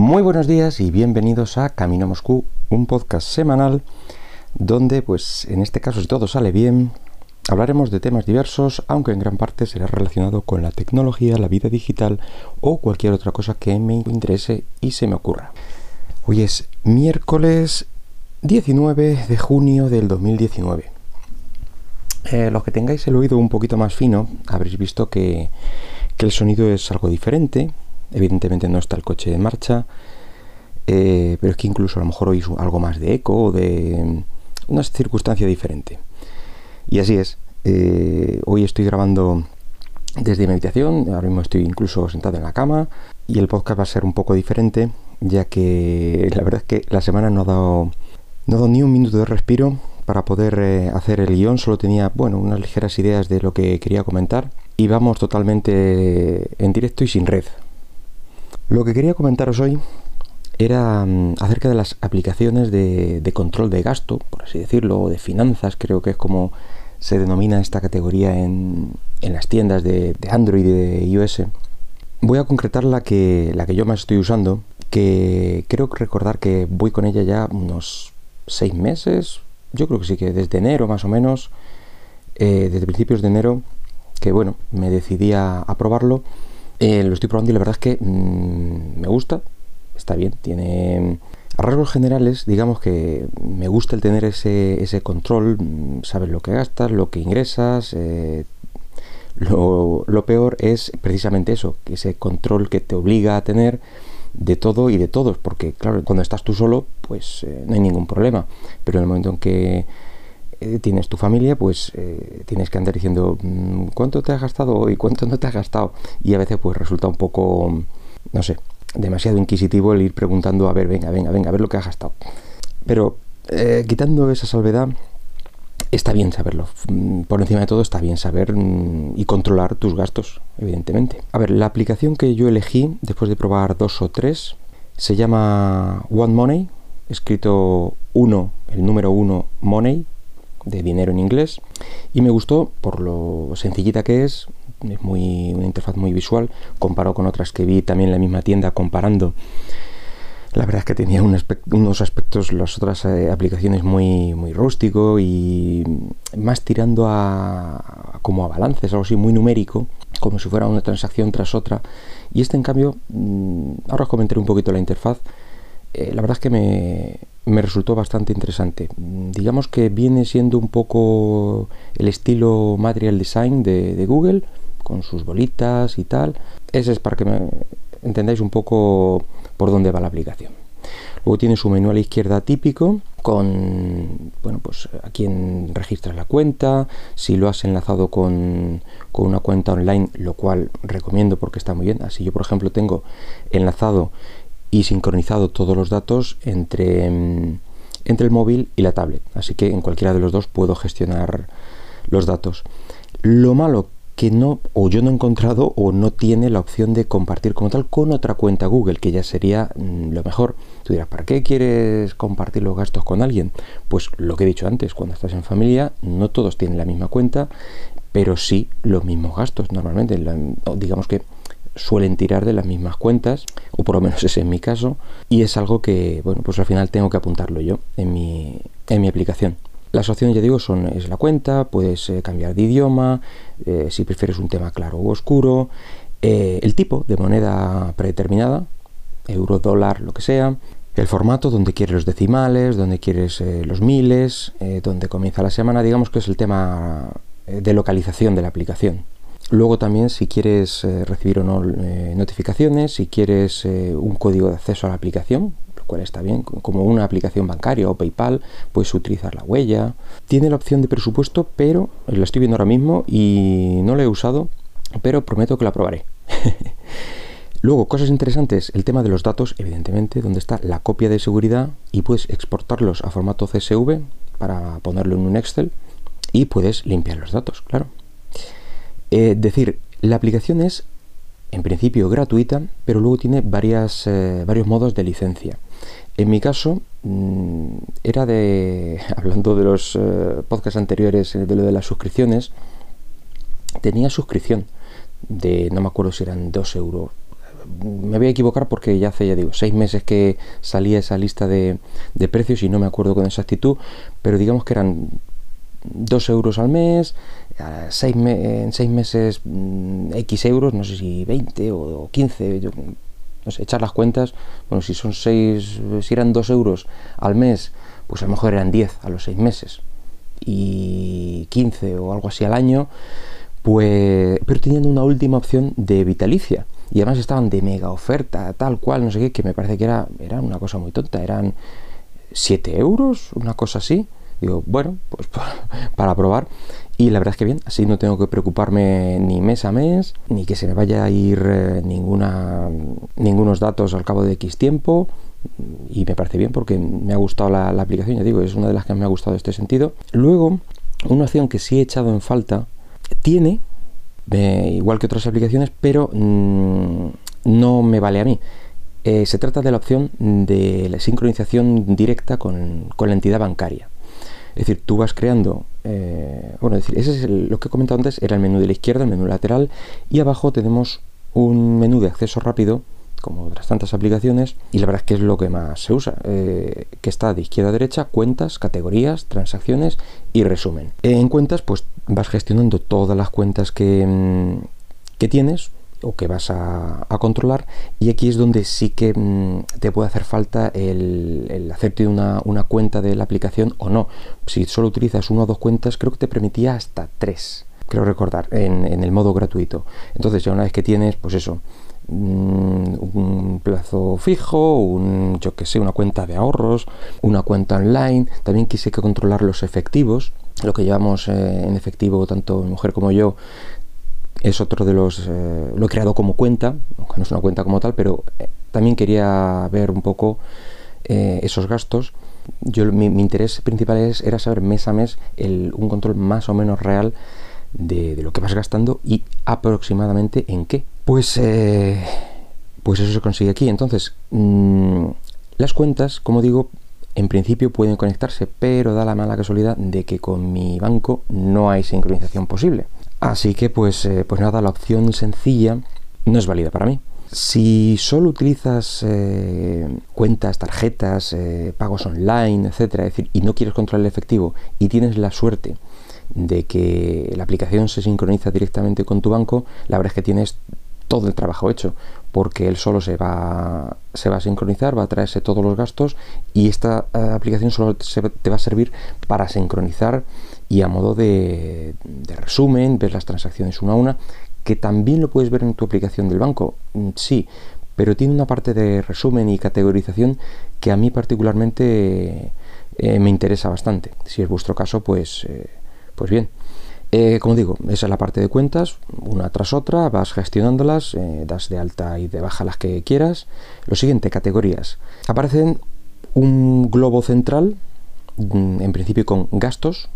Muy buenos días y bienvenidos a Camino Moscú, un podcast semanal donde, pues en este caso, si todo sale bien, hablaremos de temas diversos, aunque en gran parte será relacionado con la tecnología, la vida digital o cualquier otra cosa que me interese y se me ocurra. Hoy es miércoles 19 de junio del 2019. Eh, los que tengáis el oído un poquito más fino, habréis visto que, que el sonido es algo diferente, Evidentemente no está el coche de marcha, eh, pero es que incluso a lo mejor oís algo más de eco o de una circunstancia diferente. Y así es. Eh, hoy estoy grabando desde mi habitación, ahora mismo estoy incluso sentado en la cama y el podcast va a ser un poco diferente, ya que la verdad es que la semana no ha dado, no ha dado ni un minuto de respiro para poder eh, hacer el guion, solo tenía, bueno, unas ligeras ideas de lo que quería comentar y vamos totalmente en directo y sin red. Lo que quería comentaros hoy era mm, acerca de las aplicaciones de, control de gasto, por así decirlo, o de finanzas, creo que es como se denomina esta categoría en, las tiendas de, Android y de iOS. Voy a concretar la que, la que yo más estoy usando, que creo recordar que voy con ella ya unos seis meses, yo creo que sí que desde enero más o menos, eh, desde principios de enero, que bueno, me decidí a probarlo eh, lo estoy probando y la verdad es que mm, me gusta, está bien, tiene... A rasgos generales, digamos que me gusta el tener ese, ese control, mm, sabes lo que gastas, lo que ingresas, eh, lo, peor es precisamente eso, ese control que te obliga a tener de todo y de todos, porque claro, cuando estás tú solo, pues eh, no hay ningún problema, pero en el momento en que eh, tienes tu familia, pues eh, tienes que andar diciendo mm, cuánto te has gastado y cuánto no te has gastado. Y a veces pues resulta un poco, no sé, demasiado inquisitivo el ir preguntando, a ver, venga, venga, venga, a ver lo que has gastado. Pero eh, quitando esa salvedad, está bien saberlo. Mm, por encima de todo está bien saber mm, y controlar tus gastos, evidentemente. A ver, la aplicación que yo elegí después de probar dos o tres se llama One Money, escrito uno, el número uno Money, de dinero en inglés y me gustó por lo sencillita que es, es muy, una interfaz muy visual, comparado con otras que vi también en la misma tienda comparando. La verdad es que tenía unos aspectos, las otras eh, aplicaciones muy, muy rústico y más tirando a, como a balances, algo así muy numérico, como si fuera una transacción tras otra. Y este en cambio, mm, ahora os comentaré un poquito la interfaz, eh, la verdad es que me, me resultó bastante interesante. Digamos que viene siendo un poco el estilo Material Design de, Google, con sus bolitas y tal. Ese es para que me entendáis un poco por dónde va la aplicación. Luego tiene su menú a la izquierda típico con, bueno, pues a quién registras la cuenta, si lo has enlazado con, con, una cuenta online, lo cual recomiendo porque está muy bien. Así yo, por ejemplo, tengo enlazado y sincronizado todos los datos entre, mm, entre el móvil y la tablet. Así que en cualquiera de los dos puedo gestionar los datos. Lo malo que no, o yo no he encontrado, o no tiene la opción de compartir como tal con otra cuenta Google, que ya sería mm, lo mejor. Tú dirás, ¿para qué quieres compartir los gastos con alguien? Pues lo que he dicho antes, cuando estás en familia, no todos tienen la misma cuenta, pero sí los mismos gastos normalmente. digamos que suelen tirar de las mismas cuentas, o por lo menos ese es mi caso, y es algo que, bueno, pues al final tengo que apuntarlo yo en mi, en mi aplicación. Las opciones, ya digo, son es la cuenta, puedes eh, cambiar de idioma, eh, si prefieres un tema claro o oscuro, eh, el tipo de moneda predeterminada, euro, dólar, lo que sea, el formato, donde quieres los decimales, donde quieres los miles, donde comienza la semana, digamos que es el tema de localización de la aplicación. Luego también si quieres eh, recibir o no eh, notificaciones, si quieres eh, un código de acceso a la aplicación, lo cual está bien, como una aplicación bancaria o PayPal, puedes utilizar la huella. Tiene la opción de presupuesto, pero la estoy viendo ahora mismo y no la he usado, pero prometo que la probaré. Luego, cosas interesantes, el tema de los datos, evidentemente, donde está la copia de seguridad y puedes exportarlos a formato CSV para ponerlo en un Excel y puedes limpiar los datos, claro. Es eh, decir, la aplicación es en principio gratuita, pero luego tiene varias, eh, varios modos de licencia. En mi caso, mm, era de, hablando de los eh, podcasts anteriores, de lo de las suscripciones, tenía suscripción de, no me acuerdo si eran 2 euros me voy a equivocar porque ya hace, ya digo, seis meses que salía esa lista de, de precios y no me acuerdo con exactitud, pero digamos que eran 2 euros al mes, seis en seis meses mm, X euros, no sé si 20 o 15, yo, no sé, echar las cuentas, bueno, si son 6, si eran 2 euros al mes, pues a lo mejor eran 10 a los 6 meses y 15 o algo así al año, pues, pero teniendo una última opción de vitalicia. Y además estaban de mega oferta, tal cual, no sé qué, que me parece que era, era una cosa muy tonta, eran 7 euros, una cosa así. Digo, bueno, pues para probar. Y la verdad es que bien, así no tengo que preocuparme ni mes a mes, ni que se me vaya a ir eh, ninguna, ningunos datos al cabo de X tiempo. Y me parece bien porque me ha gustado la, aplicación, ya digo, es una de las que me ha gustado este sentido. Luego, una opción que sí he echado en falta, tiene, eh, igual que otras aplicaciones, pero mm, no me vale a mí. Eh, se trata de la opción de la sincronización directa con la entidad bancaria. Es decir, tú vas creando, eh, bueno, decir, ese es lo que he comentado antes, era el menú de la izquierda, el menú lateral, y abajo tenemos un menú de acceso rápido, como otras tantas aplicaciones, y la verdad es que es lo que más se usa, eh, que está de izquierda a derecha, cuentas, categorías, transacciones y resumen. En cuentas, pues vas gestionando todas las cuentas que, mm, que tienes, o que vas a, controlar y aquí es donde sí que mm, te puede hacer falta el, el hacerte una, una, cuenta de la aplicación o no. Si solo utilizas una o dos cuentas creo que te permitía hasta tres, creo recordar, en, en el modo gratuito. Entonces ya una vez que tienes, pues eso, mm, un plazo fijo, un, yo que sé, una cuenta de ahorros, una cuenta online, también quise que controlar los efectivos, lo que llevamos eh, en efectivo tanto mi mujer como yo es otro de los... Eh, lo he creado como cuenta, aunque no es una cuenta como tal, pero eh, también quería ver un poco eh, esos gastos. Yo, mi, interés principal es, era saber mes a mes el, un control más o menos real de, lo que vas gastando y aproximadamente en qué. Pues, pues eso se consigue aquí. Entonces, mm, las cuentas, como digo, en principio pueden conectarse, pero da la mala casualidad de que con mi banco no hay sincronización posible. Así que pues, eh, pues nada, la opción sencilla no es válida para mí. Si solo utilizas eh, cuentas, tarjetas, eh, pagos online, etcétera, decir, y no quieres controlar el efectivo y tienes la suerte de que la aplicación se sincroniza directamente con tu banco, la verdad es que tienes todo el trabajo hecho, porque él solo se va, se va a sincronizar, va a traerse todos los gastos y esta aplicación solo te va a servir para sincronizar y a modo de, resumen, ver las transacciones una a una, que también lo puedes ver en tu aplicación del banco, mm, sí, pero tiene una parte de resumen y categorización que a mí particularmente eh, me interesa bastante. Si es vuestro caso, pues, eh, pues bien. Eh, como digo, esa es la parte de cuentas, una tras otra, vas gestionándolas, das de alta y de baja las que quieras. Lo siguiente, categorías. Aparecen un globo central, mm, en principio con gastos,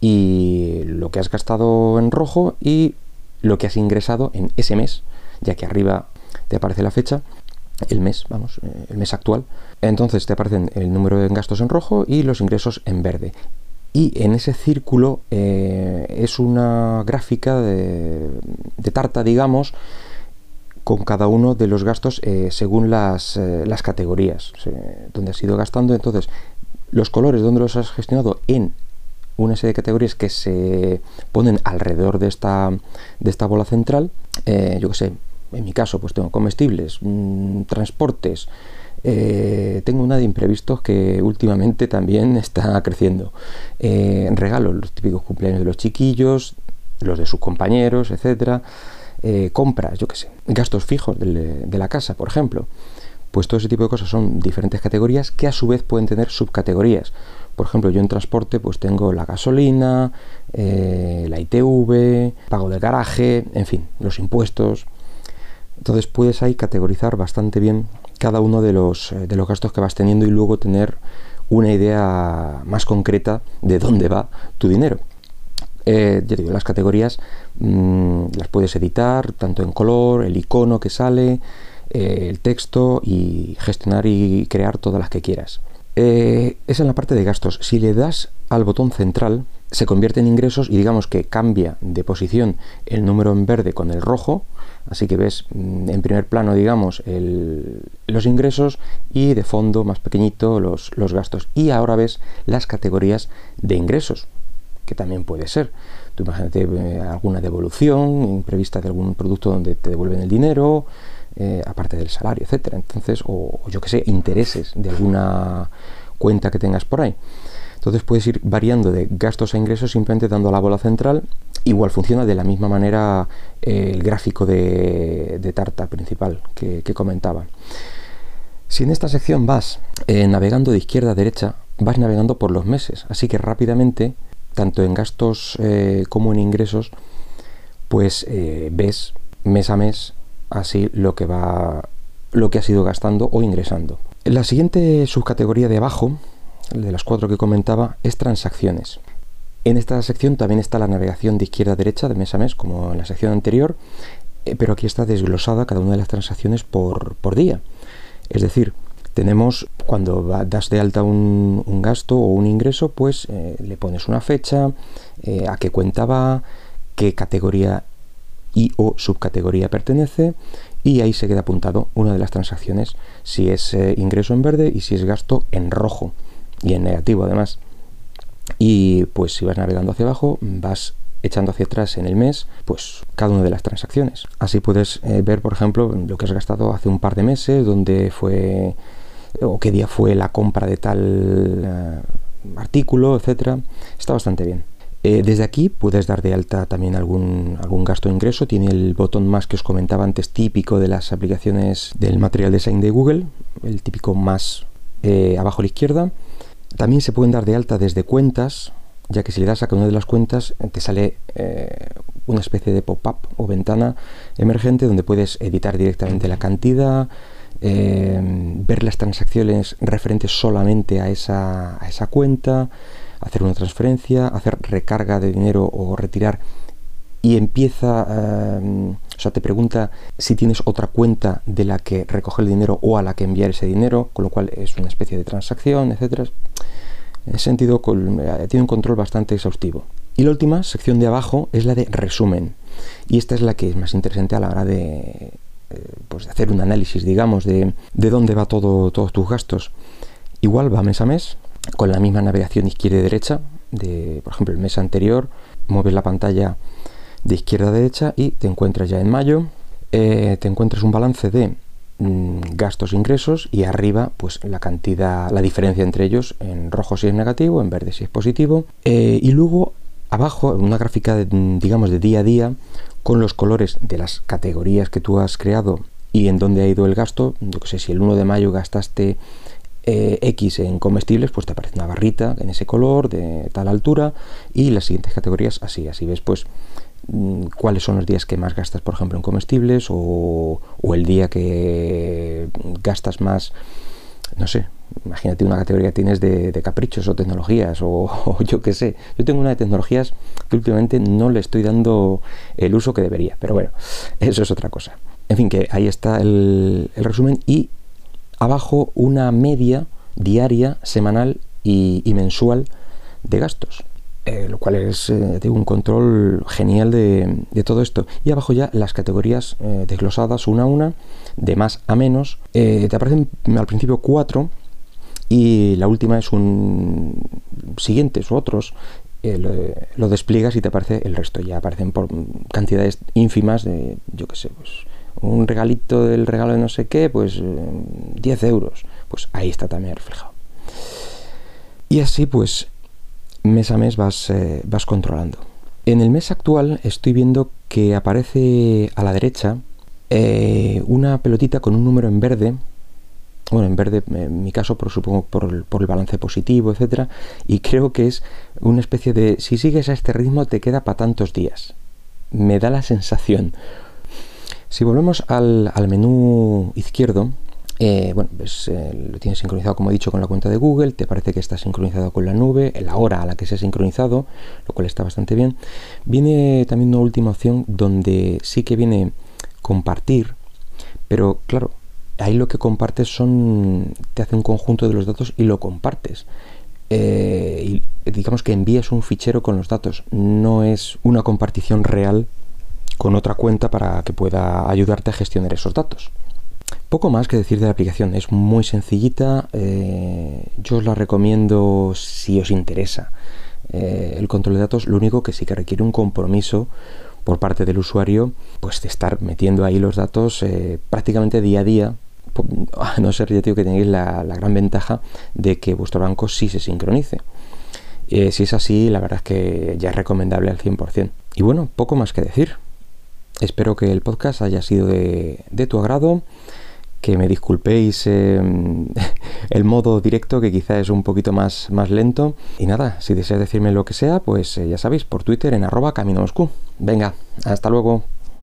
y lo que has gastado en rojo y lo que has ingresado en ese mes, ya que arriba te aparece la fecha, el mes, vamos, eh, el mes actual. Entonces te aparecen el número de gastos en rojo y los ingresos en verde. Y en ese círculo eh, es una gráfica de, tarta, digamos, con cada uno de los gastos eh, según las, las categorías donde has ido gastando. Entonces, los colores donde los has gestionado en una serie de categorías que se ponen alrededor de esta, de esta bola central. Eh, yo que sé, en mi caso, pues tengo comestibles, mm, transportes. Eh, tengo una de imprevistos que últimamente también está creciendo. Eh, regalos, los típicos cumpleaños de los chiquillos, los de sus compañeros, etcétera. compras, yo que sé, gastos fijos de la casa, por ejemplo. Pues todo ese tipo de cosas son diferentes categorías que a su vez pueden tener subcategorías. Por ejemplo, yo en transporte pues tengo la gasolina, eh, la ITV, pago del garaje, en fin, los impuestos. Entonces puedes ahí categorizar bastante bien cada uno de los, eh, de los gastos que vas teniendo y luego tener una idea más concreta de dónde va tu dinero. Eh, ya las categorías mm, las puedes editar tanto en color, el icono que sale, el texto y gestionar y crear todas las que quieras. Eh, es la parte de gastos. Si le das al botón central, se convierte en ingresos y digamos que cambia de posición el número en verde con el rojo, así que ves mm, en primer plano, digamos, los ingresos y de fondo más pequeñito los, los gastos. Y ahora ves las categorías de ingresos, que también puede ser. Tú imagínate eh, alguna devolución imprevista de algún producto donde te devuelven el dinero, eh, aparte del salario, etcétera. Entonces, o, yo que sé, intereses de alguna cuenta que tengas por ahí. Entonces puedes ir variando de gastos a ingresos simplemente dando a la bola central. Igual funciona de la misma manera eh, el gráfico de, tarta principal que, comentaba. Si en esta sección vas navegando de izquierda a derecha, vas navegando por los meses. Así que rápidamente tanto en gastos eh, como en ingresos, pues eh, ves mes a mes así lo que va lo que gastando o ingresando. La siguiente subcategoría de abajo, de las cuatro que comentaba, es transacciones. En esta sección también está la navegación de izquierda a derecha de mes a mes, como en la sección anterior, eh, pero aquí está desglosada cada una de las transacciones por, por día. Es decir, tenemos cuando das de alta un, gasto o un ingreso, pues eh, le pones una fecha, eh, a qué cuenta va, qué categoría y o subcategoría pertenece y ahí se queda apuntado una de las transacciones si es eh, ingreso en verde y si es gasto en rojo y en negativo además. Y pues si vas navegando hacia abajo vas echando hacia atrás en el mes, pues cada una de las transacciones. Así puedes ver, por ejemplo, lo que has gastado hace un par de meses, donde fue o qué día fue la compra de tal eh, artículo, etcétera. Está bastante bien. Eh, desde aquí puedes dar de alta también algún, algún gasto o ingreso. Tiene el botón más que os comentaba antes, típico de las aplicaciones del material design de Google, el típico más eh, abajo a la izquierda. También se pueden dar de alta desde cuentas, ya que si le das a cada una de las cuentas te sale una especie de pop-up o ventana emergente donde puedes editar directamente la cantidad, eh, ver las transacciones referentes solamente a esa, a esa cuenta, hacer una transferencia, hacer recarga de dinero o retirar y empieza, eh, o sea, te pregunta si tienes otra cuenta de la que recoger el dinero o a la que enviar ese dinero, con lo cual es una especie de transacción, etcétera. En ese sentido, eh, tiene un control bastante exhaustivo. Y la última sección de abajo es la de resumen. Y esta es la que es más interesante a la hora de eh, pues de hacer un análisis, digamos, de, de dónde va todo, todos tus gastos. Igual va mes a mes, con la misma navegación izquierda y derecha, de, por ejemplo, el mes anterior, mueves la pantalla de izquierda a derecha y te encuentras ya en mayo, eh, te encuentras un balance de mm, gastos e ingresos y arriba pues la cantidad, la diferencia entre ellos en rojo si es negativo, en verde si es positivo eh, y luego abajo una gráfica digamos de día a día con los colores de las categorías que tú has creado y en dónde ha ido el gasto. Yo sé, si el 1 de mayo gastaste eh, X en comestibles, pues te aparece una barrita en ese color, de tal altura, y las siguientes categorías así. Así ves, pues mm, cuáles son los días que más gastas, por ejemplo, en comestibles, o, o el día que gastas más, no sé, imagínate una categoría que tienes de, caprichos o tecnologías o, yo qué sé. Yo tengo una de tecnologías que últimamente no le estoy dando el uso que debería, pero bueno, eso es otra cosa. En fin, que ahí está el, resumen y abajo una media diaria, semanal y, mensual de gastos. Eh, lo cual es eh, un control genial de, todo esto. Y abajo ya las categorías eh, desglosadas una a una, de más a menos. te aparecen al principio cuatro y la última es un siguientes u otros eh, lo, despliegas y te aparece el resto ya aparecen por cantidades ínfimas de yo qué sé pues un regalito del regalo de no sé qué pues 10 eh, euros. Pues ahí está también reflejado. Y así pues mes a mes vas, eh, vas controlando. En el mes actual estoy viendo que aparece a la derecha una pelotita con un número en verde. Bueno, en verde, en mi caso, por, supongo por el, por el balance positivo, etcétera, y creo que es una especie de si sigues a este ritmo te queda para tantos días. Me da la sensación. Si volvemos al, menú izquierdo, eh, bueno, pues eh, lo tienes sincronizado, como he dicho, con la cuenta de Google, te parece que está sincronizado con la nube, la hora a la que se ha sincronizado, lo cual está bastante bien. Viene también una última opción donde sí que viene compartir, pero claro, ahí lo que compartes son te hace un conjunto de los datos y lo compartes. Eh, y digamos que envíes un fichero con los datos, no es una compartición real con otra cuenta para que pueda ayudarte a gestionar esos datos. Poco más que decir de la aplicación, es muy sencillita, eh, yo os la recomiendo si os interesa. Eh, el control de datos, lo único que sí que requiere un compromiso por parte del usuario, pues de estar metiendo ahí los datos eh, prácticamente día a día, a no ser, ya que tengáis la, gran ventaja de que vuestro banco sí se sincronice. si es así, la verdad es que ya es recomendable al 100%. Y bueno, poco más que decir. Espero que el podcast haya sido de, tu agrado que me disculpéis em, el modo directo que quizá es un poquito más, más lento. Y nada, si deseas decirme lo que sea, pues eh, ya sabéis, por Twitter en arroba camino Moscú. Venga, hasta luego.